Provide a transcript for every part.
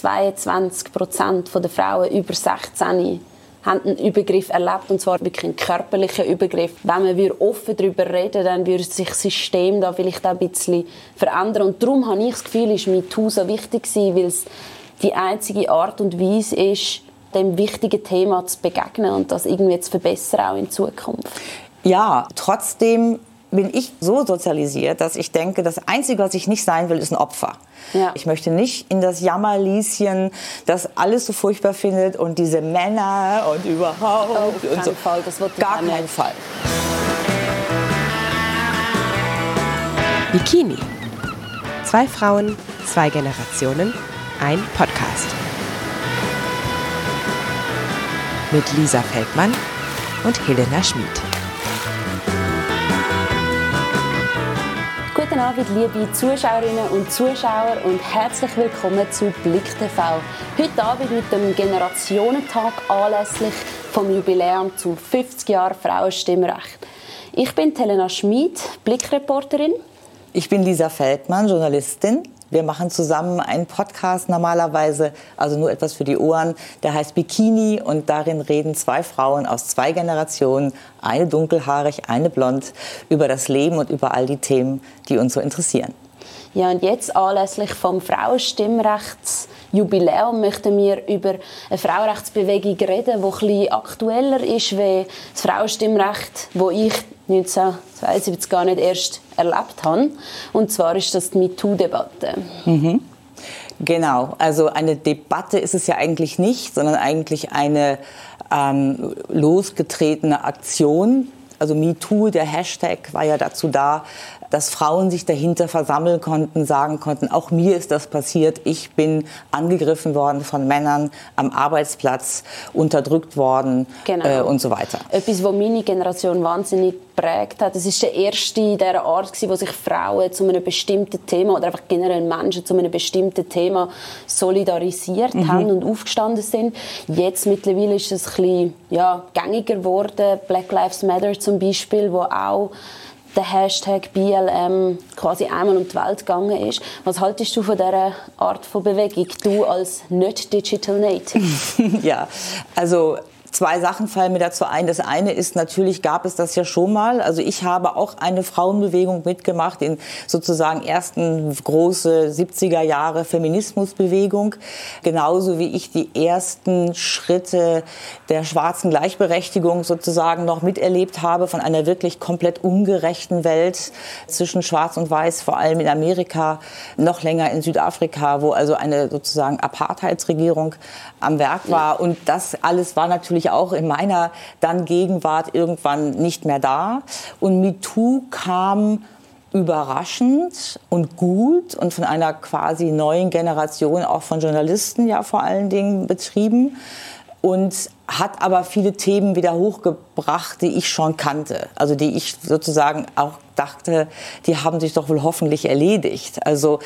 22 Prozent der Frauen über 16 haben einen Übergriff erlebt und zwar wirklich einen körperlichen Übergriff. Wenn wir offen darüber reden, dann würde sich das System da vielleicht auch ein bisschen verändern und darum habe ich das Gefühl, ist MeToo so wichtig gewesen, weil es die einzige Art und Weise ist, dem wichtigen Thema zu begegnen und das irgendwie zu verbessern auch in Zukunft. Ja, trotzdem bin ich so sozialisiert, dass ich denke, das Einzige, was ich nicht sein will, ist ein Opfer. Ja. Ich möchte nicht in das Jammerlieschen, das alles so furchtbar findet und diese Männer und überhaupt. Auf keinen so. Fall, das wird Gar keinen Fall. Bikini. Zwei Frauen, zwei Generationen, ein Podcast. Mit Lisa Feldmann und Helena Schmid. Guten Abend, liebe Zuschauerinnen und Zuschauer und herzlich willkommen zu Blick TV. Heute Abend mit dem Generationentag anlässlich vom Jubiläum zum 50 Jahre Frauenstimmrecht. Ich bin Helena Schmid, Blickreporterin. Ich bin Lisa Feldmann, Journalistin. Wir machen zusammen einen Podcast normalerweise, also nur etwas für die Ohren, der heißt Bikini und darin reden zwei Frauen aus zwei Generationen, eine dunkelhaarig, eine blond, über das Leben und über all die Themen, die uns so interessieren. Ja, und jetzt anlässlich vom Frauenstimmrechtsjubiläum möchten wir über eine Frauenrechtsbewegung reden, die ein bisschen aktueller ist wie das Frauenstimmrecht, wo ich 1972 gar nicht erst erlebt habe. Und zwar ist das die MeToo-Debatte. Mhm. Genau, also eine Debatte ist es ja eigentlich nicht, sondern eigentlich eine ähm, losgetretene Aktion. Also MeToo, der Hashtag, war ja dazu da, dass Frauen sich dahinter versammeln konnten, sagen konnten, auch mir ist das passiert, ich bin angegriffen worden von Männern am Arbeitsplatz, unterdrückt worden genau. äh, und so weiter. Etwas, was meine Generation wahnsinnig geprägt hat. Es ist der erste in dieser Art, wo sich Frauen zu einem bestimmten Thema oder einfach generell Menschen zu einem bestimmten Thema solidarisiert mhm. haben und aufgestanden sind. Jetzt mittlerweile ist es ein bisschen ja, gängiger geworden. Black Lives Matter zum Beispiel, wo auch der Hashtag BLM quasi einmal um die Welt gegangen ist. Was haltest du von dieser Art von Bewegung, du als nicht Digital Native? ja, also Zwei Sachen fallen mir dazu ein. Das eine ist, natürlich gab es das ja schon mal. Also ich habe auch eine Frauenbewegung mitgemacht in sozusagen ersten große 70er Jahre Feminismusbewegung. Genauso wie ich die ersten Schritte der schwarzen Gleichberechtigung sozusagen noch miterlebt habe von einer wirklich komplett ungerechten Welt zwischen Schwarz und Weiß, vor allem in Amerika, noch länger in Südafrika, wo also eine sozusagen Apartheidsregierung am Werk war. Und das alles war natürlich auch in meiner dann Gegenwart irgendwann nicht mehr da. Und MeToo kam überraschend und gut und von einer quasi neuen Generation, auch von Journalisten ja vor allen Dingen betrieben und hat aber viele Themen wieder hochgebracht, die ich schon kannte, also die ich sozusagen auch dachte, die haben sich doch wohl hoffentlich erledigt. Also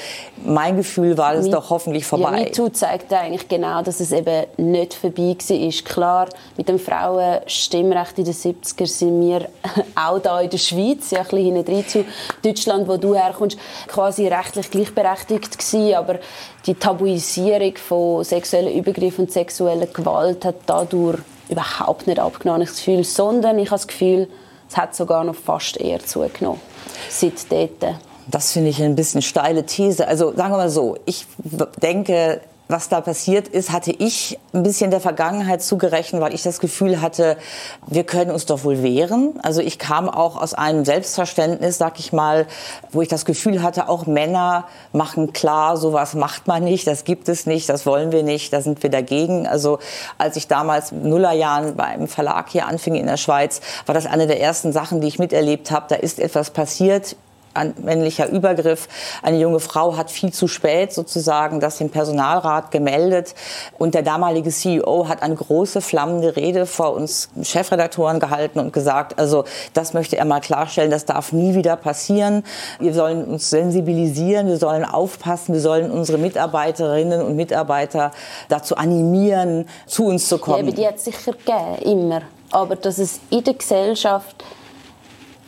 mein Gefühl war, es doch hoffentlich vorbei. Ja, MeToo zeigt eigentlich genau, dass es eben nicht vorbei war. Klar, mit dem Frauenstimmrecht in den 70er sind wir auch da in der Schweiz, ja, ein bisschen hinten zu Deutschland, wo du herkommst, quasi rechtlich gleichberechtigt gewesen, aber die Tabuisierung von sexuellen Übergriffen und sexueller Gewalt hat dadurch überhaupt nicht abgenommen, ich das Gefühl, sondern ich habe das Gefühl, es hat sogar noch fast eher zugenommen seit dort. Das finde ich ein bisschen steile These. Also sagen wir mal so, ich denke, was da passiert ist, hatte ich ein bisschen der Vergangenheit zugerechnet, weil ich das Gefühl hatte, wir können uns doch wohl wehren. Also ich kam auch aus einem Selbstverständnis, sag ich mal, wo ich das Gefühl hatte, auch Männer machen klar, sowas macht man nicht, das gibt es nicht, das wollen wir nicht, da sind wir dagegen. Also als ich damals Nullerjahren beim Verlag hier anfing in der Schweiz, war das eine der ersten Sachen, die ich miterlebt habe. Da ist etwas passiert männlicher Übergriff. Eine junge Frau hat viel zu spät sozusagen das dem Personalrat gemeldet und der damalige CEO hat eine große flammende Rede vor uns Chefredaktoren gehalten und gesagt, also das möchte er mal klarstellen, das darf nie wieder passieren. Wir sollen uns sensibilisieren, wir sollen aufpassen, wir sollen unsere Mitarbeiterinnen und Mitarbeiter dazu animieren, zu uns zu kommen. Ja, die hat es sicher gegeben, immer. Aber dass es in der Gesellschaft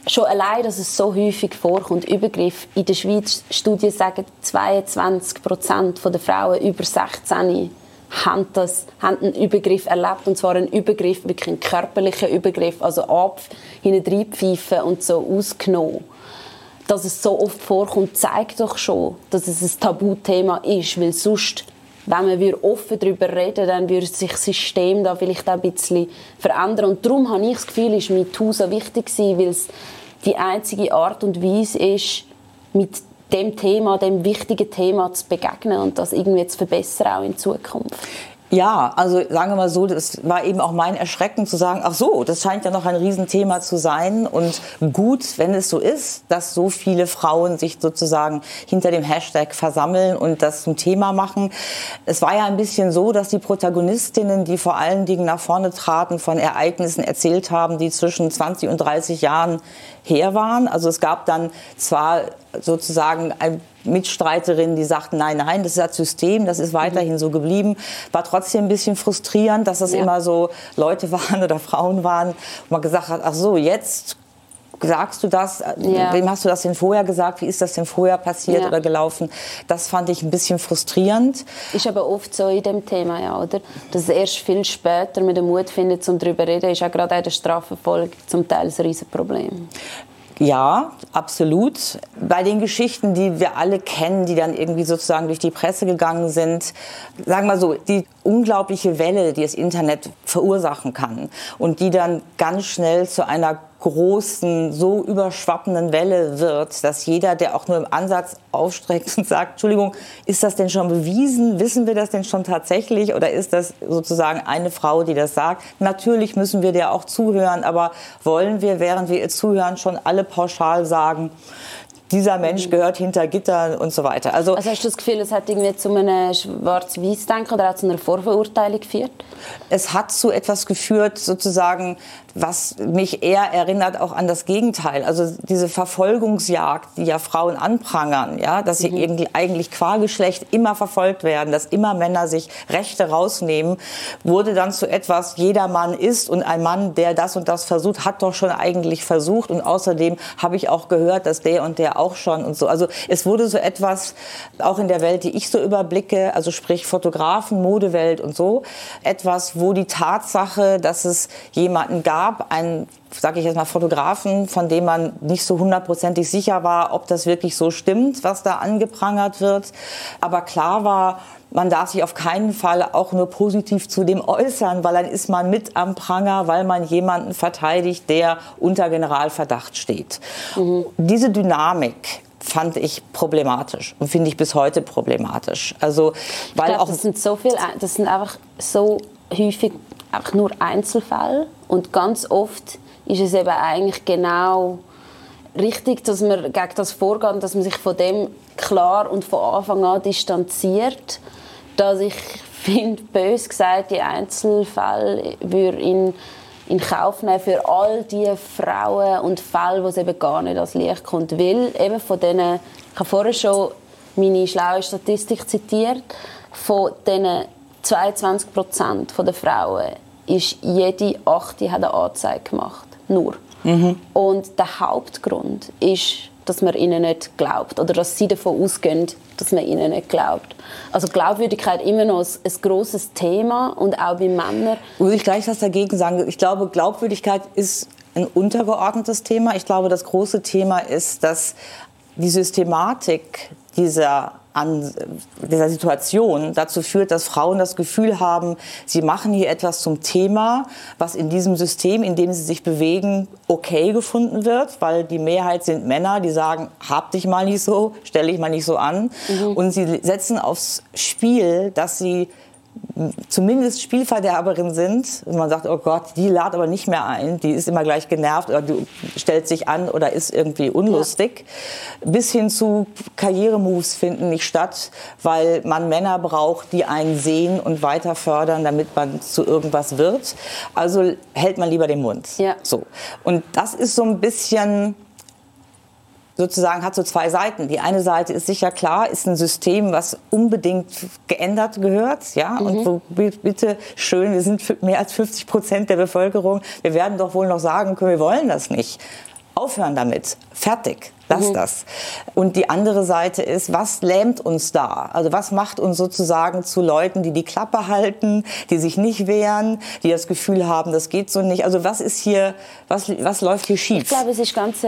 schon allein, dass es so häufig vorkommt, Übergriff. In der Schweiz, Studien sagen, 22 Prozent der Frauen über 16 haben, das, haben einen Übergriff erlebt. Und zwar einen Übergriff, wirklich einen körperlichen Übergriff, also ab, hinten und so ausgenommen. Dass es so oft vorkommt, zeigt doch schon, dass es ein Tabuthema ist, weil sonst wenn wir offen darüber reden, dann würde sich das System da vielleicht auch ein bisschen verändern. Und darum habe ich das Gefühl, ist MeToo so wichtig gewesen, weil es die einzige Art und Weise ist, mit dem Thema, dem wichtigen Thema zu begegnen und das irgendwie zu verbessern auch in Zukunft. Ja, also sagen wir mal so, das war eben auch mein Erschrecken zu sagen, ach so, das scheint ja noch ein Riesenthema zu sein und gut, wenn es so ist, dass so viele Frauen sich sozusagen hinter dem Hashtag versammeln und das zum Thema machen. Es war ja ein bisschen so, dass die Protagonistinnen, die vor allen Dingen nach vorne traten, von Ereignissen erzählt haben, die zwischen 20 und 30 Jahren her waren. Also es gab dann zwar sozusagen Mitstreiterinnen, die sagten, nein, nein, das ist das System, das ist weiterhin mhm. so geblieben. War trotzdem ein bisschen frustrierend, dass das ja. immer so Leute waren oder Frauen waren, wo man gesagt hat, ach so, jetzt sagst du das? Ja. Wem hast du das denn vorher gesagt? Wie ist das denn vorher passiert ja. oder gelaufen? Das fand ich ein bisschen frustrierend. Ist aber oft so in dem Thema, ja, oder? Dass erst viel später mit dem Mut findet, um darüber zu reden, ist auch gerade in der Strafverfolgung zum Teil ein Riesenproblem. Ja, absolut. Bei den Geschichten, die wir alle kennen, die dann irgendwie sozusagen durch die Presse gegangen sind, sagen wir so, die unglaubliche Welle, die das Internet verursachen kann und die dann ganz schnell zu einer großen, so überschwappenden Welle wird, dass jeder, der auch nur im Ansatz aufstreckt und sagt, Entschuldigung, ist das denn schon bewiesen? Wissen wir das denn schon tatsächlich? Oder ist das sozusagen eine Frau, die das sagt? Natürlich müssen wir der auch zuhören, aber wollen wir, während wir ihr zuhören, schon alle pauschal sagen, dieser Mensch mhm. gehört hinter Gittern und so weiter. Also, also hast du das Gefühl, es hat irgendwie zu einem Schwarz-Weiß-Denken oder auch zu einer Vorverurteilung geführt? Es hat zu etwas geführt, sozusagen, was mich eher erinnert auch an das Gegenteil. Also diese Verfolgungsjagd, die ja Frauen anprangern, ja, dass sie mhm. eigentlich qua Geschlecht immer verfolgt werden, dass immer Männer sich Rechte rausnehmen, wurde dann zu etwas, jeder Mann ist und ein Mann, der das und das versucht, hat doch schon eigentlich versucht und außerdem habe ich auch gehört, dass der und der auch schon und so. Also es wurde so etwas, auch in der Welt, die ich so überblicke, also sprich Fotografen, Modewelt und so, etwas, wo die Tatsache, dass es jemanden gab, gab, einen, sage ich jetzt mal, Fotografen, von dem man nicht so hundertprozentig sicher war, ob das wirklich so stimmt, was da angeprangert wird. Aber klar war, man darf sich auf keinen Fall auch nur positiv zu dem äußern, weil dann ist man mit am Pranger, weil man jemanden verteidigt, der unter Generalverdacht steht. Mhm. Diese Dynamik fand ich problematisch und finde ich bis heute problematisch. Also, weil glaub, auch das sind so viel, das sind einfach so häufig einfach nur Einzelfälle und ganz oft ist es eben eigentlich genau richtig, dass man gegen das vorgeht, dass man sich von dem klar und von Anfang an distanziert, dass ich finde, bös gesagt, die Einzelfälle würde in, in Kauf nehmen für all die Frauen und Fälle, wo es eben gar nicht als Licht kommt, weil eben von denen, ich habe vorher schon meine schlaue Statistik zitiert, von diesen 22 Prozent der Frauen ist jede achte hat eine Anzeige gemacht. Nur. Mhm. Und der Hauptgrund ist, dass man ihnen nicht glaubt oder dass sie davon ausgehen, dass man ihnen nicht glaubt. Also Glaubwürdigkeit immer noch ein, ein großes Thema und auch bei Männern. Muss ich gleich was dagegen sagen? Ich glaube, Glaubwürdigkeit ist ein untergeordnetes Thema. Ich glaube, das große Thema ist, dass die Systematik dieser an dieser Situation dazu führt, dass Frauen das Gefühl haben, sie machen hier etwas zum Thema, was in diesem System, in dem sie sich bewegen, okay gefunden wird, weil die Mehrheit sind Männer, die sagen, hab dich mal nicht so, stell dich mal nicht so an. Mhm. Und sie setzen aufs Spiel, dass sie zumindest Spielverderberin sind. Und man sagt, oh Gott, die lad aber nicht mehr ein, die ist immer gleich genervt oder die stellt sich an oder ist irgendwie unlustig. Ja. Bis hin zu Karrieremoves finden nicht statt, weil man Männer braucht, die einen sehen und weiter fördern, damit man zu irgendwas wird. Also hält man lieber den Mund. Ja. So. Und das ist so ein bisschen sozusagen hat so zwei Seiten. Die eine Seite ist sicher klar, ist ein System, was unbedingt geändert gehört, ja, mhm. und wo bitte schön, wir sind mehr als 50 Prozent der Bevölkerung, wir werden doch wohl noch sagen können, wir wollen das nicht. Aufhören damit. Fertig. Lass mhm. das. Und die andere Seite ist, was lähmt uns da? Also was macht uns sozusagen zu Leuten, die die Klappe halten, die sich nicht wehren, die das Gefühl haben, das geht so nicht. Also was ist hier, was, was läuft hier schief? Ich glaube, es ist ganz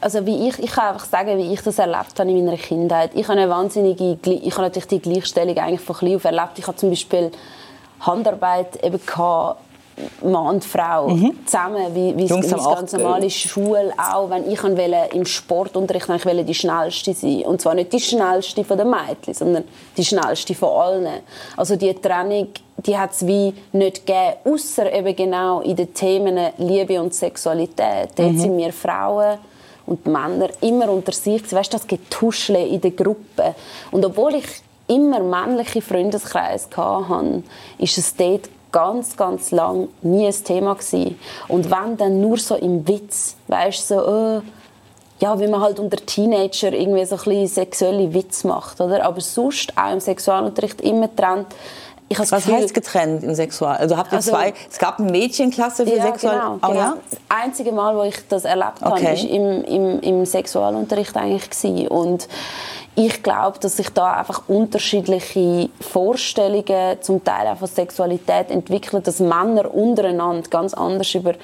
also wie ich, ich kann einfach sagen, wie ich das erlebt habe in meiner Kindheit. Ich habe eine wahnsinnige, ich habe natürlich die Gleichstellung eigentlich von klein auf erlebt. Ich habe zum Beispiel Handarbeit eben gehabt, Mann und Frau mhm. zusammen, wie, wie es ganz normal ist, Schule auch. Wenn ich wollte, im Sportunterricht ich wollte die schnellste sein und zwar nicht die schnellste von den Mädchen, sondern die schnellste von allen. Also die Trennung, die hat es wie nicht gegeben, außer eben genau in den Themen Liebe und Sexualität. Dort mhm. sind wir Frauen und Männer immer unter sich. Weißt das Getuschle in der Gruppe. Und obwohl ich immer männliche Freundeskreise hatte, ist es dort ganz, ganz lang nie ein Thema gewesen. Und wenn dann nur so im Witz, weißt so, äh, ja, wie man halt unter Teenager irgendwie so ein bisschen sexuelle Witz macht, oder? Aber sonst auch im Sexualunterricht immer trennt. Was Gefühl, heißt getrennt im Sexual? Also habt ihr also, zwei? Es gab eine Mädchenklasse für ja, Sexual. Genau, oh, genau. Ja? Das einzige Mal, wo ich das erlebt okay. habe, war im, im, im Sexualunterricht eigentlich gewesen. Und ich glaube, dass sich da einfach unterschiedliche Vorstellungen zum Teil auch von Sexualität entwickeln, dass Männer untereinander ganz anders über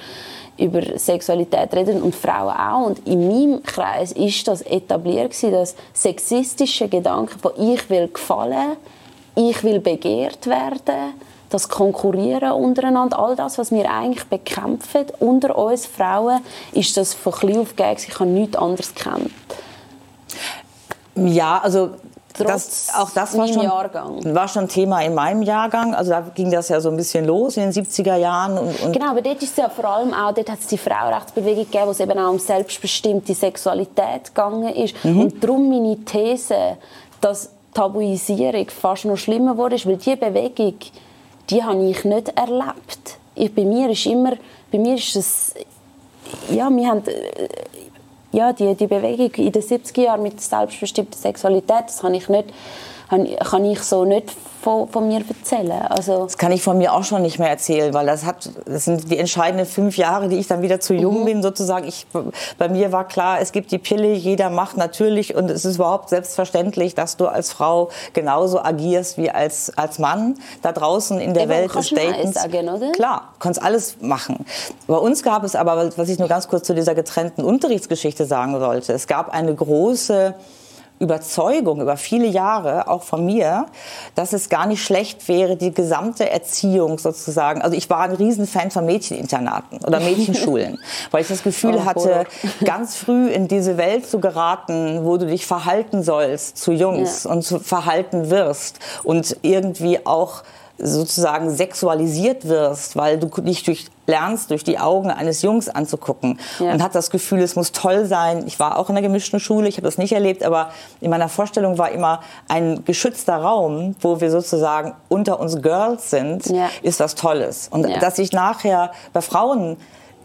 über Sexualität reden und Frauen auch. Und in meinem Kreis ist das etabliert gewesen, dass sexistische Gedanken von ich will gefallen, ich will begehrt werden, das Konkurrieren untereinander, all das, was wir eigentlich bekämpfen unter uns Frauen, ist das von klein auf gegeben. Ich habe nichts anderes gekannt. Ja, also das, auch das war schon, Jahrgang. war schon Thema in meinem Jahrgang. Also da ging das ja so ein bisschen los in den 70er Jahren. Und, und genau, aber dort ist es ja vor allem auch, dort hat es die Frauenrechtsbewegung gegeben, wo es eben auch um selbstbestimmte Sexualität gegangen ist. Mhm. Und darum meine These, dass Tabuisierung fast noch schlimmer wurde, weil diese Bewegung, die habe ich nicht erlebt. Ich, bei mir ist immer, bei mir ist es, ja, wir haben ja, die, die Bewegung in den 70er Jahren mit selbstbestimmter Sexualität, das kann ich, nicht, kann ich so nicht von, von mir erzählen. Also das kann ich von mir auch schon nicht mehr erzählen, weil das, hat, das sind die entscheidenden fünf Jahre, die ich dann wieder zu jung mhm. bin, sozusagen. Ich, bei mir war klar, es gibt die Pille, jeder macht natürlich und es ist überhaupt selbstverständlich, dass du als Frau genauso agierst wie als, als Mann da draußen in der Eben, Welt des Datens. Sagen, oder? Klar, kannst alles machen. Bei uns gab es aber, was ich nur ganz kurz zu dieser getrennten Unterrichtsgeschichte sagen sollte, es gab eine große Überzeugung über viele Jahre, auch von mir, dass es gar nicht schlecht wäre, die gesamte Erziehung sozusagen, also ich war ein Riesenfan von Mädcheninternaten oder Mädchenschulen, weil ich das Gefühl oh, hatte, ganz früh in diese Welt zu geraten, wo du dich verhalten sollst zu Jungs ja. und zu verhalten wirst und irgendwie auch sozusagen sexualisiert wirst, weil du dich durch lernst, durch die Augen eines Jungs anzugucken ja. und hat das Gefühl, es muss toll sein. Ich war auch in einer gemischten Schule, ich habe das nicht erlebt, aber in meiner Vorstellung war immer ein geschützter Raum, wo wir sozusagen unter uns Girls sind, ja. ist was Tolles. Und ja. dass ich nachher bei Frauen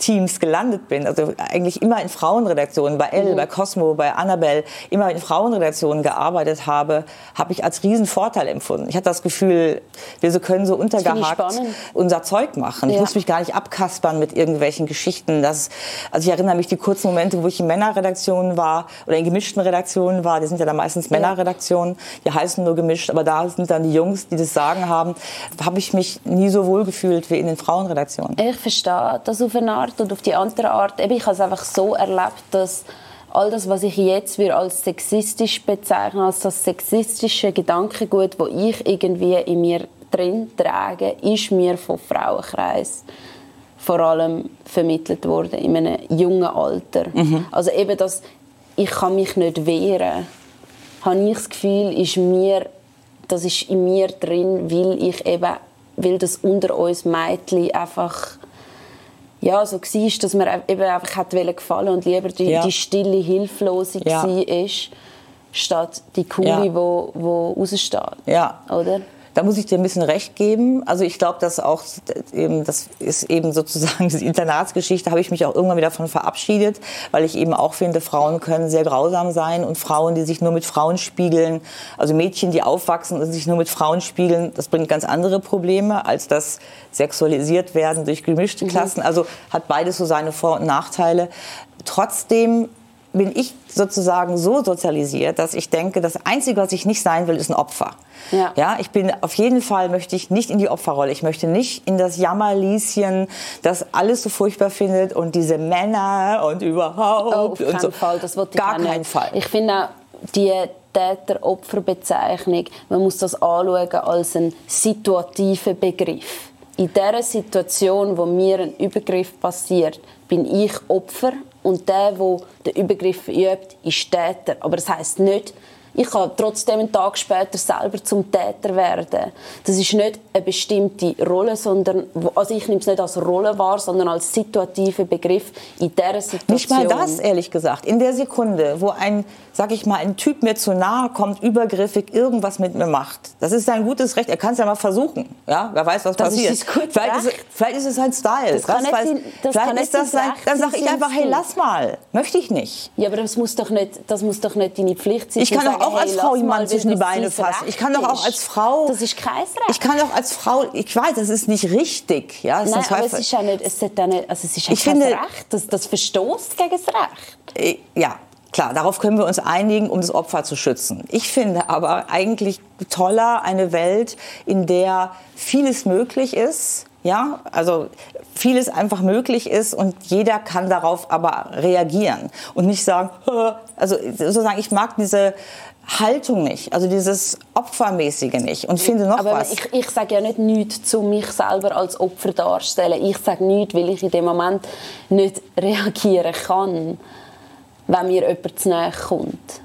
Teams gelandet bin, also eigentlich immer in Frauenredaktionen, bei Elle, mhm. bei Cosmo, bei Annabelle, immer in Frauenredaktionen gearbeitet habe, habe ich als Riesenvorteil empfunden. Ich hatte das Gefühl, wir können so untergehakt unser Zeug machen. Ja. Ich muss mich gar nicht abkaspern mit irgendwelchen Geschichten. Das, also ich erinnere mich die kurzen Momente, wo ich in Männerredaktionen war oder in gemischten Redaktionen war. Die sind ja dann meistens Männerredaktionen, die heißen nur gemischt, aber da sind dann die Jungs, die das Sagen haben. Habe ich mich nie so wohl gefühlt wie in den Frauenredaktionen. Ich verstehe das auf eine Art Art und auf die andere Art. Eben, ich habe es einfach so erlebt, dass all das, was ich jetzt als sexistisch bezeichne, als das sexistische Gedankengut, wo ich irgendwie in mir drin trage, ist mir vom Frauenkreis vor allem vermittelt worden in einem jungen Alter. Mhm. Also eben das, ich kann mich nicht wehren, habe ich das Gefühl, ist mir, das ist in mir drin, weil ich eben, weil das unter uns Mädchen einfach ja, so war, dass man eben einfach hat gefallen und lieber die, ja. die stille, hilflose ja. war, statt die coole, ja. wo, wo raussteht. Ja. Oder? Da muss ich dir ein bisschen recht geben. Also ich glaube, dass auch eben, das ist eben sozusagen diese Internatsgeschichte, habe ich mich auch irgendwann wieder davon verabschiedet, weil ich eben auch finde, Frauen können sehr grausam sein und Frauen, die sich nur mit Frauen spiegeln, also Mädchen, die aufwachsen und sich nur mit Frauen spiegeln, das bringt ganz andere Probleme, als das sexualisiert werden durch gemischte mhm. Klassen. Mhm. Also hat beides so seine Vor- und Nachteile trotzdem bin ich sozusagen so sozialisiert, dass ich denke, das Einzige, was ich nicht sein will, ist ein Opfer. Ja. ja, ich bin auf jeden Fall möchte ich nicht in die Opferrolle. Ich möchte nicht in das Jammerlieschen, das alles so furchtbar findet und diese Männer und überhaupt. Oh, auf keinen so. Fall, das wird Gar keinen Fall. Ich finde die Täter-Opfer-Bezeichnung, man muss das anschauen als einen situativen Begriff. In der Situation, wo mir ein Übergriff passiert, bin ich Opfer und der, der den Übergriff übt, ist Täter. Aber das heißt nicht, ich kann trotzdem einen Tag später selber zum Täter werden. Das ist nicht eine bestimmte Rolle, sondern also ich nehme es nicht als Rolle wahr, sondern als situativer Begriff in dieser Situation. Nicht mal das, ehrlich gesagt. In der Sekunde, wo ein, sag ich mal, ein Typ mir zu nahe kommt, übergriffig irgendwas mit mir macht, das ist sein gutes Recht. Er kann es ja mal versuchen. Ja, wer weiß, was das passiert. Vielleicht, ist es, vielleicht ist es sein Style. Das kann weiß, nicht, das vielleicht kann ist das sein. Dann sage ich einfach, hey, lass mal. Möchte ich nicht. Ja, aber das muss doch nicht, das muss doch nicht deine Pflicht sein. Ich kann doch auch als hey, Frau jemanden zwischen die Beine fassen. Ich kann doch auch als Frau. Das ist kein Recht. Ich kann doch als Frau. Ich weiß, das ist nicht richtig. Ja, Nein, aber es ist ja nicht. Es ist ja nicht. Also es ist ja ich kein finde, Recht. Das, das verstoßt gegen das Recht. Äh, ja. Klar, darauf können wir uns einigen, um das Opfer zu schützen. Ich finde aber eigentlich toller eine Welt, in der vieles möglich ist, ja, also vieles einfach möglich ist und jeder kann darauf aber reagieren und nicht sagen, also sozusagen, ich mag diese Haltung nicht, also dieses Opfermäßige nicht und finde noch aber was. Ich, ich sage ja nicht nichts zu mich selber als Opfer darstellen. Ich sage nichts, weil ich in dem Moment nicht reagieren kann, wenn mir jemand zu nahe kommt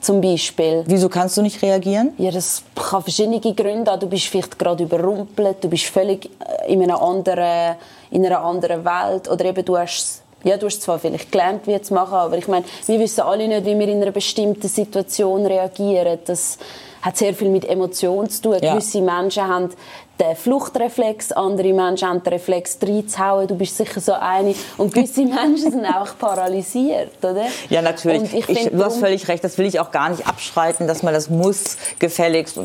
zum Beispiel. Wieso kannst du nicht reagieren? Ja, das kann verschiedene Gründe haben. Du bist vielleicht gerade überrumpelt, du bist völlig äh, in einer anderen, in einer anderen Welt oder eben du hast ja, du hast zwar vielleicht gelernt, wie zu machen, aber ich meine, wir wissen alle nicht, wie wir in einer bestimmten Situation reagieren. Das hat sehr viel mit Emotionen zu tun. Ja. Gewisse Menschen haben den Fluchtreflex, andere Menschen haben den Reflex reinzuhauen, du bist sicher so eine. Und gewisse Menschen sind auch paralysiert, oder? Ja, natürlich. Ich ich, du hast völlig recht, das will ich auch gar nicht abschreiten, dass man das muss gefälligst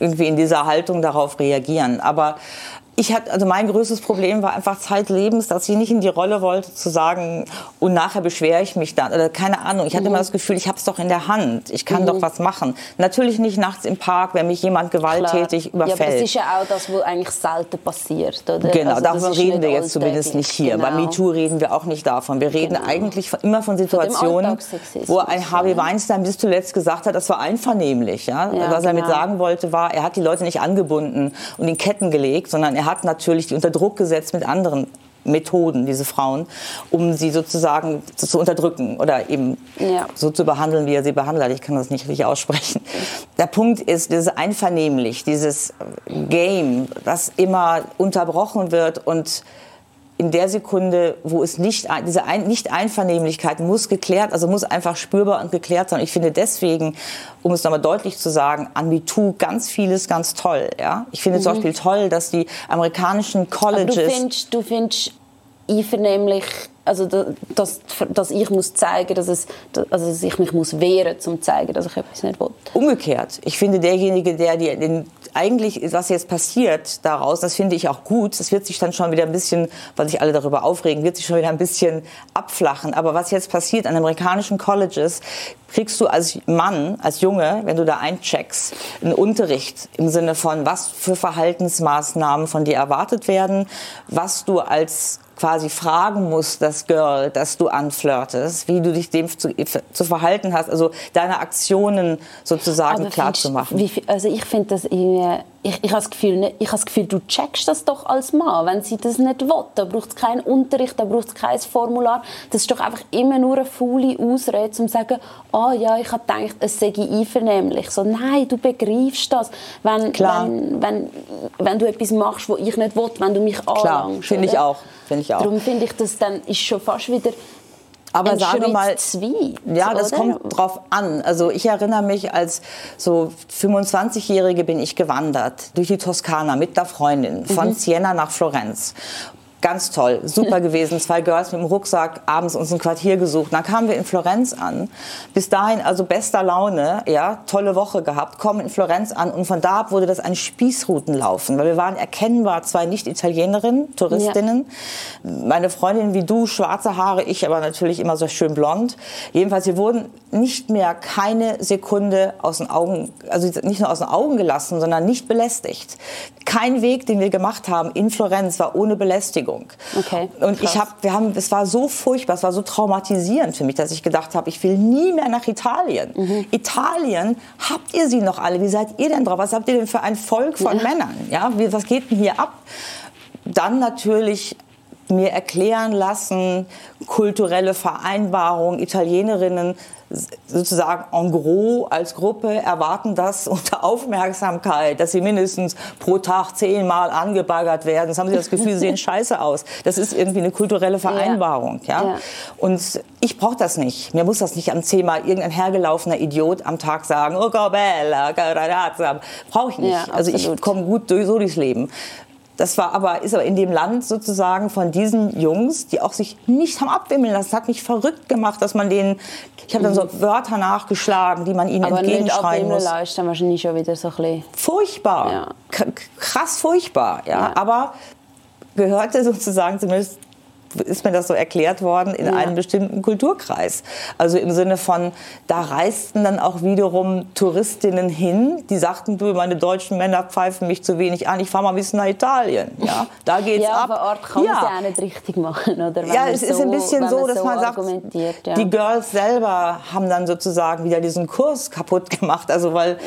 irgendwie in dieser Haltung darauf reagieren. Aber ich hatte, also mein größtes Problem war einfach zeitlebens, dass ich nicht in die Rolle wollte, zu sagen, und nachher beschwere ich mich dann. Oder keine Ahnung. Ich hatte mhm. immer das Gefühl, ich habe es doch in der Hand. Ich kann mhm. doch was machen. Natürlich nicht nachts im Park, wenn mich jemand gewalttätig Klar. überfällt. Ja, das ist ja auch das, was eigentlich selten passiert, oder? Genau, also davon reden wir jetzt zumindest nicht hier. Genau. Bei MeToo reden wir auch nicht davon. Wir reden genau. eigentlich immer von Situationen, von wo ein Harvey Weinstein bis zuletzt gesagt hat, das war einvernehmlich. Ja? ja was er genau. damit sagen wollte, war, er hat die Leute nicht angebunden und in Ketten gelegt, sondern er er hat natürlich die unter Druck gesetzt mit anderen Methoden, diese Frauen, um sie sozusagen zu, zu unterdrücken oder eben ja. so zu behandeln, wie er sie behandelt. Ich kann das nicht richtig aussprechen. Der Punkt ist, dieses einvernehmlich, dieses Game, das immer unterbrochen wird und in der Sekunde, wo es nicht, diese Ein Nicht-Einvernehmlichkeit muss geklärt, also muss einfach spürbar und geklärt sein. Ich finde deswegen, um es nochmal deutlich zu sagen, an MeToo ganz vieles ganz toll. Ja? Ich finde mhm. zum Beispiel toll, dass die amerikanischen Colleges... Aber du findest, du findest einvernehmlich also dass, dass ich muss zeigen, dass, es, also dass ich mich muss wehren, um zu zeigen, dass ich etwas nicht will. Umgekehrt. Ich finde derjenige, der die, den, eigentlich was jetzt passiert daraus, das finde ich auch gut. Das wird sich dann schon wieder ein bisschen, weil sich alle darüber aufregen, wird sich schon wieder ein bisschen abflachen. Aber was jetzt passiert an amerikanischen Colleges, kriegst du als Mann, als Junge, wenn du da eincheckst, einen Unterricht im Sinne von, was für Verhaltensmaßnahmen von dir erwartet werden, was du als quasi fragen musst, das Girl, das du anflirtest, wie du dich dem zu, zu verhalten hast, also deine Aktionen sozusagen klar zu machen. Wie, also ich finde das irgendwie ich, ich habe das Gefühl, ich habe das Gefühl, du checkst das doch als Mann. Wenn sie das nicht will, da braucht es keinen Unterricht, da braucht es kein Formular. Das ist doch einfach immer nur eine faule Ausrede, um zu sagen, oh ja, ich habe gedacht, es sei einvernehmlich. So, nein, du begreifst das. Wenn, Klar. wenn, wenn, wenn du etwas machst, was ich nicht will, wenn du mich anlangst. finde ich auch. Find ich auch. Darum finde ich, das dann ist schon fast wieder aber ein sagen wir mal, Zweit, ja, das oder? kommt drauf an. Also ich erinnere mich, als so 25-Jährige bin ich gewandert durch die Toskana mit der Freundin von mhm. Siena nach Florenz Ganz toll, super gewesen. Zwei Girls mit dem Rucksack, abends uns ein Quartier gesucht. Dann kamen wir in Florenz an. Bis dahin also bester Laune, ja, tolle Woche gehabt, kommen in Florenz an und von da ab wurde das ein Spießrutenlaufen, weil wir waren erkennbar zwei Nicht-Italienerinnen, Touristinnen. Ja. Meine Freundin wie du, schwarze Haare, ich aber natürlich immer so schön blond. Jedenfalls, wir wurden nicht mehr keine Sekunde aus den Augen, also nicht nur aus den Augen gelassen, sondern nicht belästigt. Kein Weg, den wir gemacht haben in Florenz war ohne Belästigung. Okay, und ich habe, wir haben, es war so furchtbar, es war so traumatisierend für mich, dass ich gedacht habe, ich will nie mehr nach Italien. Mhm. Italien, habt ihr sie noch alle? Wie seid ihr denn drauf? Was habt ihr denn für ein Volk von ja. Männern? Ja, was geht denn hier ab? Dann natürlich mir erklären lassen, kulturelle Vereinbarungen, Italienerinnen sozusagen en gros als Gruppe erwarten das unter Aufmerksamkeit, dass sie mindestens pro Tag zehnmal angebaggert werden. Das haben sie das Gefühl, sie sehen scheiße aus. Das ist irgendwie eine kulturelle Vereinbarung. Ja. ja? Und ich brauche das nicht. Mir muss das nicht am zehnmal irgendein hergelaufener Idiot am Tag sagen, oh, bella, brauche ich nicht. Ja, also ich komme gut durch, so durchs Leben. Das war aber, ist aber in dem Land sozusagen von diesen Jungs, die auch sich nicht haben abwimmeln lassen. Das hat mich verrückt gemacht, dass man denen, ich habe dann so mhm. Wörter nachgeschlagen, die man ihnen aber entgegenschreiben muss. Aber ist dann wahrscheinlich schon wieder so ein bisschen... Furchtbar. Ja. Krass furchtbar, ja. ja. Aber gehörte sozusagen zumindest ist mir das so erklärt worden, in ja. einem bestimmten Kulturkreis. Also im Sinne von, da reisten dann auch wiederum Touristinnen hin, die sagten, du, meine deutschen Männer pfeifen mich zu wenig an, ich fahre mal ein bisschen nach Italien. Ja, da geht's ja, ab. Ja, Ort kann ja. man es ja auch nicht richtig machen, oder? ja, es so, ist ein bisschen so, dass so man sagt, ja. die Girls selber haben dann sozusagen wieder diesen Kurs kaputt gemacht, also weil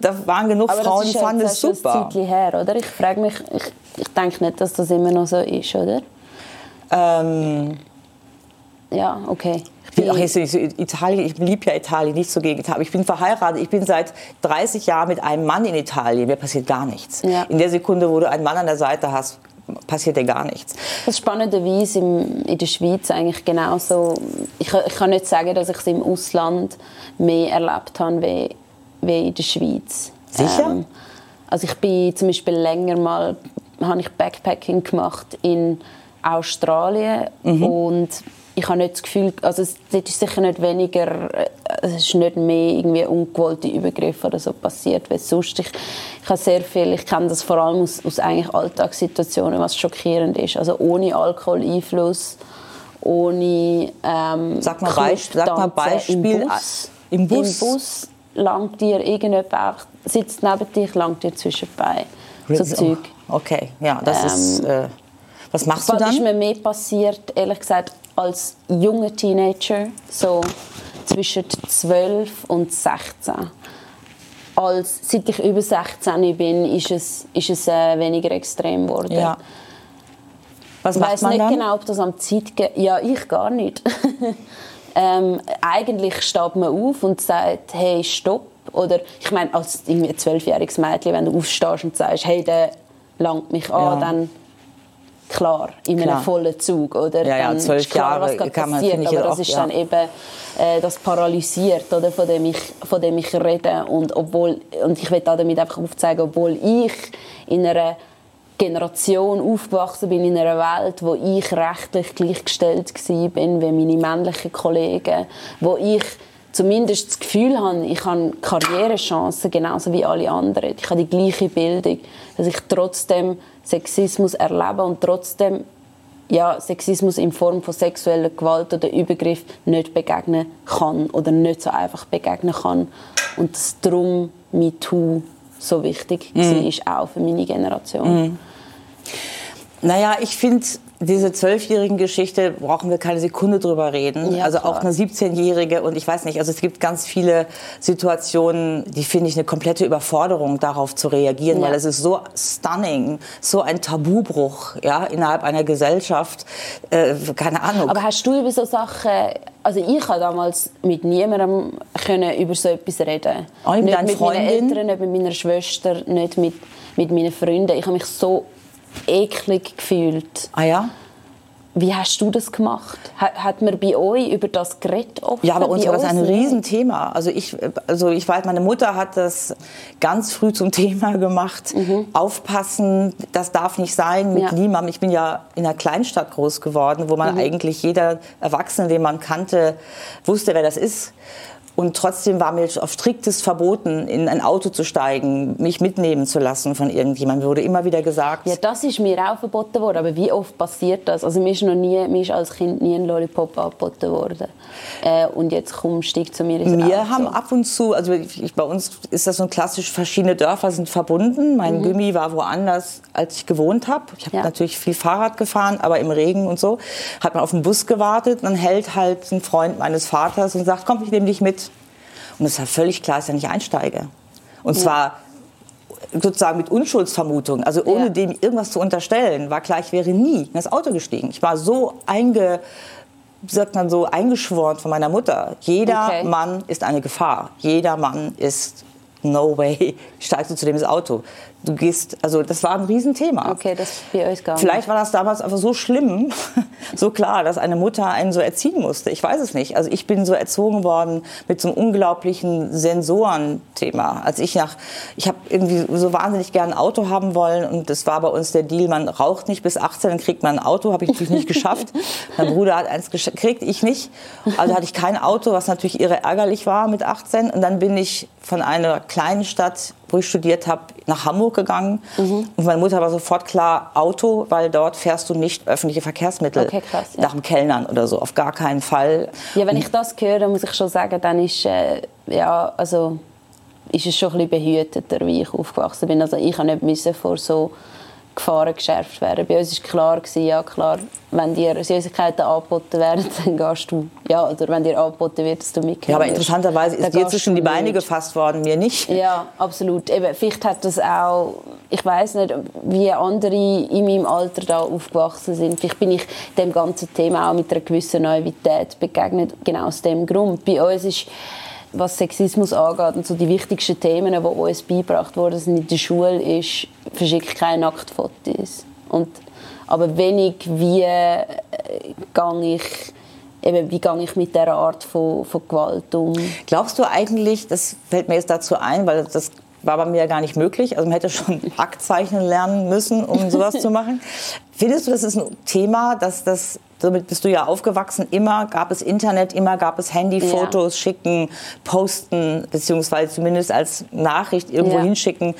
da waren genug Aber Frauen, die fanden es super. Das ist her, oder? Ich frage mich, ich, ich denke nicht, dass das immer noch so ist, oder? Ähm, ja, okay. Ich bin, ach, jetzt nicht so Italien, ich liebe ja Italien, nicht so gegen Italien. Ich bin verheiratet, ich bin seit 30 Jahren mit einem Mann in Italien. Mir passiert gar nichts. Ja. In der Sekunde, wo du einen Mann an der Seite hast, passiert dir gar nichts. Das Spannenderweise im, in der Schweiz eigentlich genauso. Ich, ich kann nicht sagen, dass ich es im Ausland mehr erlebt habe wie, wie in der Schweiz. Sicher? Ähm, also ich bin zum Beispiel länger mal, habe ich Backpacking gemacht in Australien. Mhm. und ich habe nicht das Gefühl, also es ist sicher nicht weniger, äh, es ist nicht mehr irgendwie ungewollte Übergriffe oder so passiert, weil sonst. Ich, ich habe sehr viel, ich kenne das vor allem aus, aus eigentlich Alltagssituationen, was schockierend ist, also ohne Alkoholeinfluss, ohne ähm, sag mal, Beispiel, sag mal Beispiel im Bus, im Bus, im Bus langt dir irgendjemand sitzt neben dich, langt dir zwischen Beinen, so Zeug. Okay, ja, das ähm, ist äh was machst du dann? ist mir mehr passiert, ehrlich gesagt, als junger Teenager, so zwischen 12 und 16. Als, seit ich über 16 bin, ist es, ist es äh, weniger extrem geworden. Ja. Was ich weiß nicht dann? genau, ob das am Zeit geht. Ja, ich gar nicht. ähm, eigentlich steht man auf und sagt, hey, stopp. Oder ich meine, als irgendwie zwölfjähriges Mädchen, wenn du aufstehst und sagst, hey, der langt mich an, ja. dann klar in einem vollen Zug oder ja, ja, zwölf klar, Jahre was kann man, passiert, aber das ist ja. dann eben äh, das paralysiert oder von dem ich von dem ich rede und obwohl und ich will damit einfach aufzeigen obwohl ich in einer Generation aufgewachsen bin in einer Welt, wo ich rechtlich gleichgestellt war bin wie meine männlichen Kollegen, wo ich zumindest das Gefühl habe, ich habe Karrierechancen genauso wie alle anderen. Ich habe die gleiche Bildung, dass ich trotzdem Sexismus erleben und trotzdem ja, Sexismus in Form von sexueller Gewalt oder Übergriff nicht begegnen kann oder nicht so einfach begegnen kann. Und dass darum MeToo so wichtig mm. war, auch für meine Generation. Mm. Naja, ich finde, diese zwölfjährigen Geschichte brauchen wir keine Sekunde drüber reden. Ja, also auch eine 17-jährige und ich weiß nicht, also es gibt ganz viele Situationen, die finde ich eine komplette Überforderung, darauf zu reagieren, ja. weil es ist so stunning, so ein Tabubruch, ja, innerhalb einer Gesellschaft, äh, keine Ahnung. Aber hast du über so Sachen, also ich habe damals mit niemandem können über so etwas reden. Oh, nicht mit Freundin? meinen Eltern, nicht mit meiner Schwester, nicht mit, mit meinen Freunden. Ich habe mich so eklig gefühlt. Ah ja? Wie hast du das gemacht? Hat, man bei euch über das geredet? Offen? Ja, bei uns bei war das ein? Riesenthema. Also ich, also ich weiß, meine Mutter hat das ganz früh zum Thema gemacht. Aufpassen, das darf nicht sein mit Ja. niemandem. Ich bin ja in einer Kleinstadt groß geworden, wo man eigentlich jeder Erwachsene, den man kannte, wusste, wer das ist. Und trotzdem war mir auf striktes verboten, in ein Auto zu steigen, mich mitnehmen zu lassen von irgendjemandem. Mir wurde immer wieder gesagt, Ja, das ist mir auch verboten worden. Aber wie oft passiert das? Also mir ist noch nie, mir ist als Kind nie ein Lollipop angeboten worden. Äh, und jetzt komm, steig zu mir ins Auto. Wir haben ab und zu, also ich, bei uns ist das so ein klassisch, verschiedene Dörfer sind verbunden. Mein Gymi war woanders, als ich gewohnt habe. Ich habe Ja. natürlich viel Fahrrad gefahren, aber im Regen und so hat man auf den Bus gewartet. Dann hält halt ein Freund meines Vaters und sagt, komm, ich nehme dich mit. Und es war völlig klar, dass ich nicht einsteige. Und zwar sozusagen mit Unschuldsvermutung, also ohne Ja. dem irgendwas zu unterstellen, war klar, ich wäre nie in das Auto gestiegen. Ich war so einge, sagt man so, eingeschworen von meiner Mutter. Jeder Okay. Mann ist eine Gefahr. Jeder Mann ist no way, steigst du zu dem ins Auto. Du gehst, also das war ein Riesenthema. Okay, das bei uns gar nicht. Vielleicht war das damals einfach so schlimm, so klar, dass eine Mutter einen so erziehen musste. Ich weiß es nicht. Also ich bin so erzogen worden mit so einem unglaublichen Sensorenthema. Als ich nach, ich habe irgendwie so wahnsinnig gerne ein Auto haben wollen und das war bei uns der Deal, man raucht nicht bis 18, dann kriegt man ein Auto. Habe ich natürlich nicht geschafft. mein Bruder hat eins gekriegt, ich nicht. Also hatte ich kein Auto, was natürlich irre ärgerlich war mit 18. Und dann bin ich von einer kleinen Stadt ich studiert habe, nach Hamburg gegangen. Mhm. Und meine Mutter war sofort klar, Auto, weil dort fährst du nicht öffentliche Verkehrsmittel Okay, krass, ja. nach dem Kellnern oder so, auf gar keinen Fall. Ja, wenn ich das höre, muss ich schon sagen, dann ist, äh, ja, also, ist es schon ein bisschen behüteter, wie ich aufgewachsen bin. Also ich habe nicht müssen vor so Gefahren geschärft werden. Bei uns war klar, gewesen, ja klar, wenn dir Süßigkeiten angeboten werden, dann gehst du, ja, oder wenn dir angeboten wird, dass du mitgehst. Ja, aber interessanterweise ist dir zwischen die Beine gefasst. gefasst worden, mir nicht. Ja, absolut. Eben, vielleicht hat das auch, ich weiß nicht, wie andere in meinem Alter da aufgewachsen sind. Vielleicht bin ich dem ganzen Thema auch mit einer gewissen Naivität begegnet, genau aus dem Grund. Bei uns ist, was Sexismus angeht und so die wichtigsten Themen, die uns beigebracht worden sind in der Schule, ist, verschicke keine Nacktfotos. Und, aber wenig, wie äh, gehe ich eben, wie gehe ich mit dieser Art von, von Gewalt um. Glaubst du eigentlich, das fällt mir jetzt dazu ein, weil das war bei mir ja gar nicht möglich. Also man hätte schon Akt zeichnen lernen müssen, um sowas zu machen. Findest du, das ist ein Thema, dass das, damit bist du ja aufgewachsen, immer gab es Internet, immer gab es Handyfotos, schicken, posten, beziehungsweise zumindest als Nachricht irgendwo Ja. hinschicken.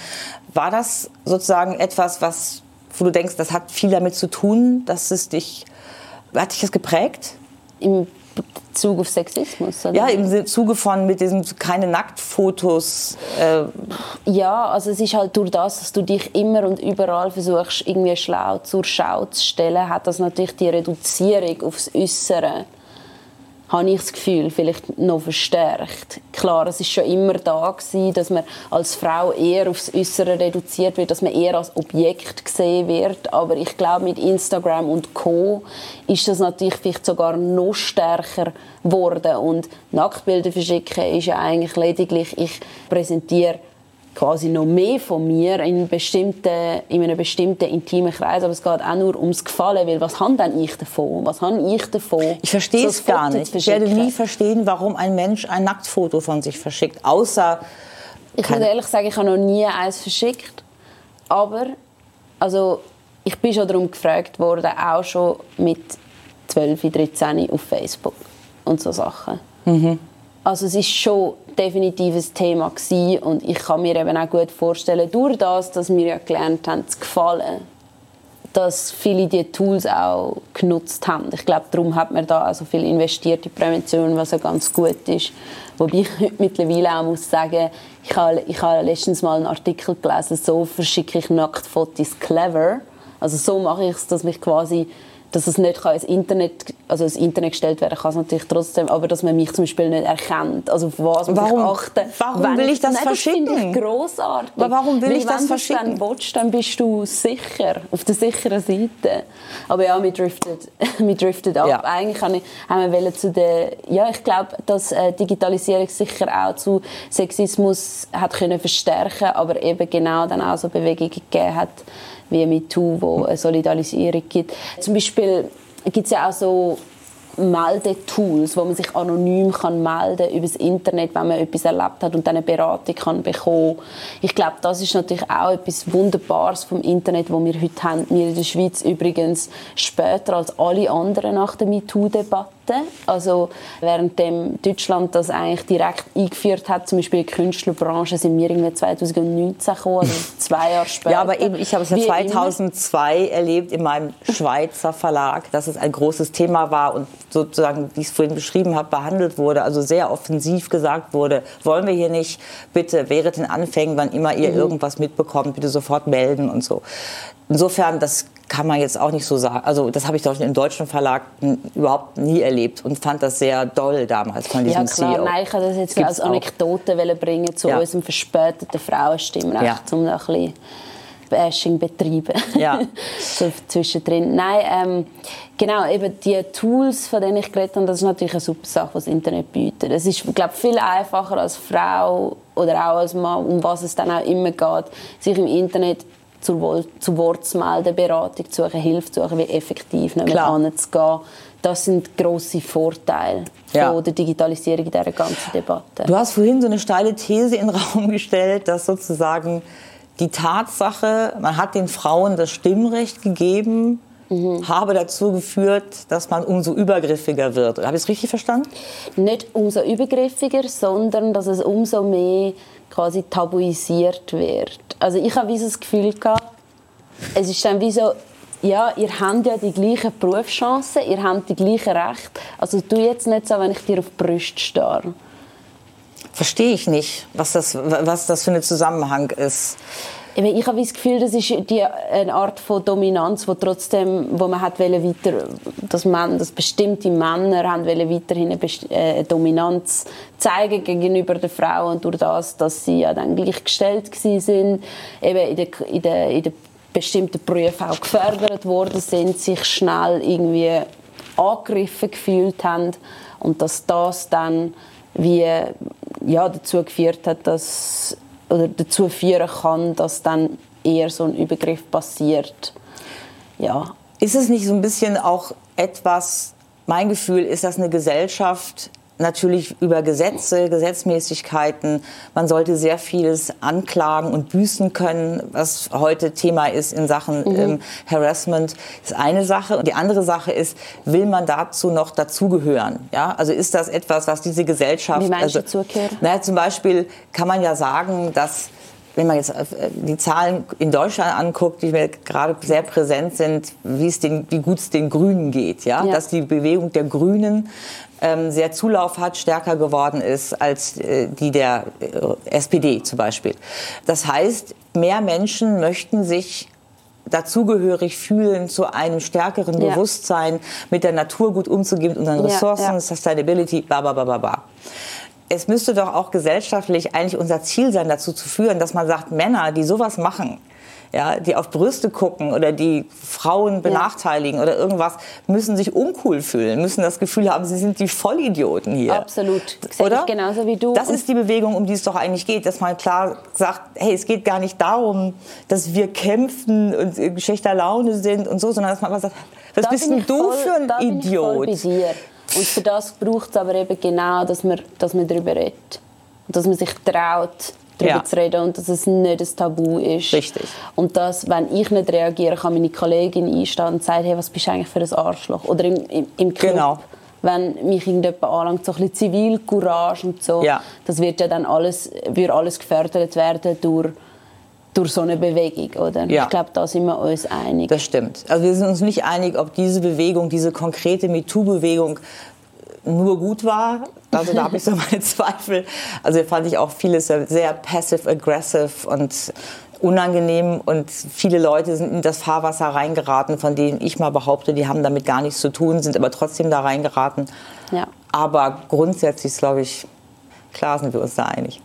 War das sozusagen etwas, was, wo du denkst, das hat viel damit zu tun, dass es dich, hat dich das geprägt? Im Bezug auf Sexismus? Oder? Ja, im Zuge von mit diesem keine Nacktfotos. Äh, Ja, also es ist halt durch das, dass du dich immer und überall versuchst, irgendwie schlau zur Schau zu stellen, hat das natürlich die Reduzierung aufs Äußere, habe ich das Gefühl, vielleicht noch verstärkt. Klar, es ist schon immer da gewesen, dass man als Frau eher aufs Äußere reduziert wird, dass man eher als Objekt gesehen wird, aber ich glaube, mit Instagram und Co. ist das natürlich vielleicht sogar noch stärker geworden und Nacktbilder verschicken ist ja eigentlich lediglich, ich präsentiere quasi noch mehr von mir in, bestimmten, in einem bestimmten intimen Kreis. Aber es geht auch nur ums Gefallen, weil was habe denn ich davon? Was habe ich davon? ich verstehe so es gar nicht. Ich werde nie verstehen, warum ein Mensch ein Nacktfoto von sich verschickt. Außer Ich muss ehrlich sagen, ich habe noch nie eins verschickt. Aber also, ich bin schon darum gefragt worden, auch schon mit 12, 13 auf Facebook und so Sachen. Also es ist schon definitiv ein Thema gewesen und ich kann mir eben auch gut vorstellen, durch das, dass wir ja gelernt haben, zu gefallen, dass viele die Tools auch genutzt haben. Ich glaube, darum hat man da also viel investiert in Prävention, was ja ganz gut ist. Wobei ich mittlerweile auch muss sagen, ich habe, ich habe letztens mal einen Artikel gelesen, so verschicke ich Nacktfotos clever. Also so mache ich es, dass mich quasi dass es nicht kann ins Internet, also ins Internet gestellt werden kann es natürlich trotzdem, aber dass man mich zum Beispiel nicht erkennt. Also auf was muss Warum- ich achten? warum wenn will ich das Nein, Das finde verschicken? ich grossartig. Aber warum will Weil ich das wenn verschicken? du es dann willst, dann bist du sicher, auf der sicheren Seite. Aber ja, wir driftet, wir driftet ab. Ja. Eigentlich habe ich, haben wir zu der, ja, ich glaube, dass äh, Digitalisierung sicher auch zu Sexismus hat können verstärken, aber eben genau dann auch so Bewegungen gegeben hat, wie MeToo, wo eine Solidarisierung gibt. Zum Beispiel gibt es ja auch so Meldetools, wo man sich anonym kann melden über das Internet, wenn man etwas erlebt hat und dann eine Beratung kann bekommen. Ich glaube, das ist natürlich auch etwas Wunderbares vom Internet, wo wir heute haben. Wir in der Schweiz übrigens später als alle anderen nach der MeToo-Debatte Debatte. Also während Deutschland das eigentlich direkt eingeführt hat, zum Beispiel in der Künstlerbranche, sind wir irgendwie 2019 gekommen, also zwei Jahre später. Ja, aber eben, ich habe es ja 2002 immer. erlebt in meinem Schweizer Verlag, dass es ein großes Thema war und sozusagen, wie ich es vorhin beschrieben habe, behandelt wurde, also sehr offensiv gesagt wurde, wollen wir hier nicht, bitte während den Anfängen, wann immer ihr mhm. irgendwas mitbekommt, bitte sofort melden und so. Insofern, das kann man jetzt auch nicht so sagen. Also das habe ich doch im deutschen Verlag überhaupt nie erlebt und fand das sehr doll damals von diesem ja, klar. CEO. Nein, ich wollte das jetzt als Anekdote bringen zu ja. unserem verspäteten Frauenstimmrecht, ja. um ein bisschen Bashing betreiben. Ja. so zwischendrin. Nein, ähm, genau, eben die Tools, von denen ich geredet habe, das ist natürlich eine super Sache, was das Internet bietet. Es ist, glaube viel einfacher als Frau oder auch als Mann, um was es dann auch immer geht, sich im Internet zu, zu Wort zu melden, Beratung zu suchen, Hilfe zu suchen, wie effektiv damit anzugehen. Das sind grosse Vorteile ja. von der Digitalisierung in dieser ganzen Debatte. Du hast vorhin so eine steile These in den Raum gestellt, dass sozusagen die Tatsache, man hat den Frauen das Stimmrecht gegeben, mhm. habe dazu geführt, dass man umso übergriffiger wird. Habe ich es richtig verstanden? Nicht umso übergriffiger, sondern dass es umso mehr quasi tabuisiert wird. Also ich habe das Gefühl gehabt, es ist dann wie so, ja, ihr habt ja die gleichen Berufschancen, ihr habt die gleichen Rechte. Also tu jetzt nicht so, wenn ich dir auf die Brust starre. Verstehe ich nicht, was das, was das für ein Zusammenhang ist ich habe das Gefühl, das ist die, eine Art von Dominanz, wo trotzdem, wo man hat weiter, dass, man, dass bestimmte Männer haben weiterhin eine, äh, eine Dominanz zeigen gegenüber der Frau und durch das, dass sie ja dann gleichgestellt sind, eben in der, in der, in der bestimmten Berufen auch gefördert worden sind, sich schnell irgendwie angegriffen gefühlt haben und dass das dann wie ja, dazu geführt hat, dass oder dazu führen kann, dass dann eher so ein Übergriff passiert. Ja. Ist es nicht so ein bisschen auch etwas, mein Gefühl ist, dass eine Gesellschaft natürlich über Gesetze, Gesetzmäßigkeiten. Man sollte sehr vieles anklagen und büßen können, was heute Thema ist in Sachen mhm. ähm, Harassment. Das ist eine Sache. Und die andere Sache ist, will man dazu noch dazugehören? Ja, also ist das etwas, was diese Gesellschaft... Wie meinst also, du dazugehören? Naja, zum Beispiel kann man ja sagen, dass wenn man jetzt äh, die Zahlen in Deutschland anguckt, die mir gerade sehr präsent sind, wie, es den, wie gut es den Grünen geht, ja? ja? dass die Bewegung der Grünen ähm, sehr Zulauf hat, stärker geworden ist als äh, die der äh, SPD zum Beispiel. Das heißt, mehr Menschen möchten sich dazugehörig fühlen zu einem stärkeren ja. Bewusstsein, mit der Natur gut umzugehen, mit unseren Ressourcen, ja, ja. Sustainability, bla bla bla bla bla es müsste doch auch gesellschaftlich eigentlich unser Ziel sein, dazu zu führen, dass man sagt, Männer, die sowas machen, ja, die auf Brüste gucken oder die Frauen benachteiligen ja. oder irgendwas, müssen sich uncool fühlen, müssen das Gefühl haben, sie sind die Vollidioten hier. Absolut. oder? Ich genauso wie du. Das ist die Bewegung, um die es doch eigentlich geht, dass man klar sagt, hey, es geht gar nicht darum, dass wir kämpfen und in schlechter Laune sind und so, sondern dass man einfach sagt, was da bist denn du voll, für ein Idiot? Und für das braucht es aber eben genau, dass man, dass man darüber redet. Und dass man sich traut, darüber ja. zu reden und dass es nicht ein Tabu ist. Richtig. Und dass, wenn ich nicht reagiere, kann meine Kollegin einstehen und sagen, hey, was bist du eigentlich für ein Arschloch? Oder im, im, im Club. Genau. Wenn mich irgendjemand anlangt, so ein bisschen Zivilcourage und so, ja. das wird ja dann alles, wird alles gefördert werden durch, durch so eine Bewegung, oder? Ja. Ich glaube, da sind wir uns einig. Das stimmt. Also wir sind uns nicht einig, ob diese Bewegung, diese konkrete MeToo-Bewegung nur gut war. Also da habe ich so meine Zweifel. Also fand ich auch vieles sehr passive-aggressive und unangenehm und viele Leute sind in das Fahrwasser reingeraten, von denen ich mal behaupte, die haben damit gar nichts zu tun, sind aber trotzdem da reingeraten. Ja. Aber grundsätzlich, glaube ich, klar sind wir uns da einig.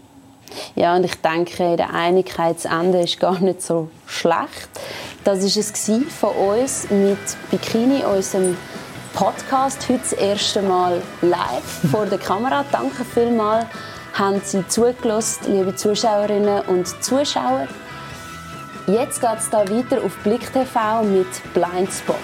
Ja, und ich denke, der Einigkeitsende ist gar nicht so schlecht. Das war es von uns mit Bikini, unserem Podcast heute das erste Mal live vor der Kamera. Danke vielmals, haben Sie zugelassen, liebe Zuschauerinnen und Zuschauer. Jetzt geht es da weiter auf Blick TV mit Blindspot.